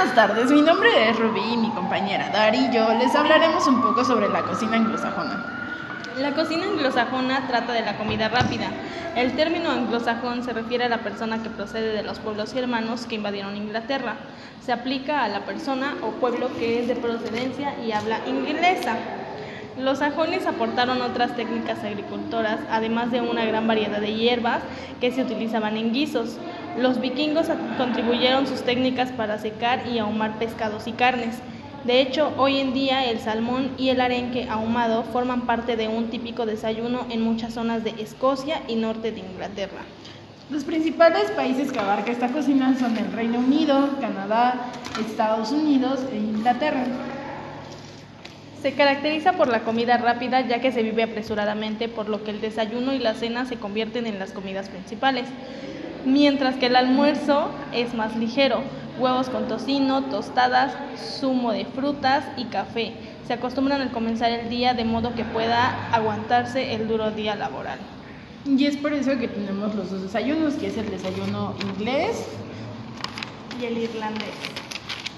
Buenas tardes, mi nombre es Rubí y mi compañera Dari y yo les hablaremos un poco sobre la cocina anglosajona. La cocina anglosajona trata de la comida rápida. El término anglosajón se refiere a la persona que procede de los pueblos germanos que invadieron Inglaterra. Se aplica a la persona o pueblo que es de procedencia y habla inglesa. Los sajones aportaron otras técnicas agricultoras, además de una gran variedad de hierbas que se utilizaban en guisos. Los vikingos contribuyeron sus técnicas para secar y ahumar pescados y carnes. De hecho, hoy en día el salmón y el arenque ahumado forman parte de un típico desayuno en muchas zonas de Escocia y norte de Inglaterra. Los principales países que abarca esta cocina son el Reino Unido, Canadá, Estados Unidos e Inglaterra. Se caracteriza por la comida rápida ya que se vive apresuradamente, por lo que el desayuno y la cena se convierten en las comidas principales, mientras que el almuerzo es más ligero, huevos con tocino, tostadas, zumo de frutas y café. Se acostumbran al comenzar el día de modo que pueda aguantarse el duro día laboral. Y es por eso que tenemos los dos desayunos, que es el desayuno inglés y el irlandés.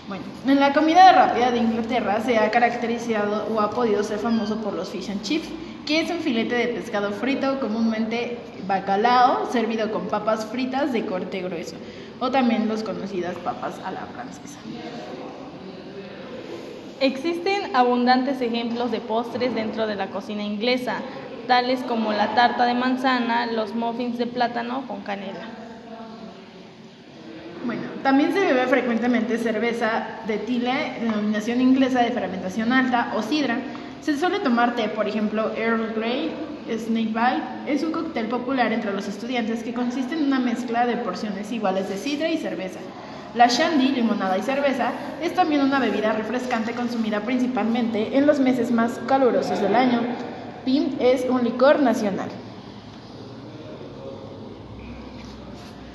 Bueno, en la comida rápida de Inglaterra se ha caracterizado o ha podido ser famoso por los fish and chips, que es un filete de pescado frito, comúnmente bacalao, servido con papas fritas de corte grueso, o también los conocidas papas a la francesa. Existen abundantes ejemplos de postres dentro de la cocina inglesa, tales como la tarta de manzana, los muffins de plátano con canela. Bueno, también se bebe frecuentemente cerveza de Tile, denominación inglesa de fermentación alta, o sidra. Se suele tomar té, por ejemplo, Earl Grey, Snake Bite. Es un cóctel popular entre los estudiantes que consiste en una mezcla de porciones iguales de sidra y cerveza. La shandy, limonada y cerveza, es también una bebida refrescante consumida principalmente en los meses más calurosos del año. Pim es un licor nacional.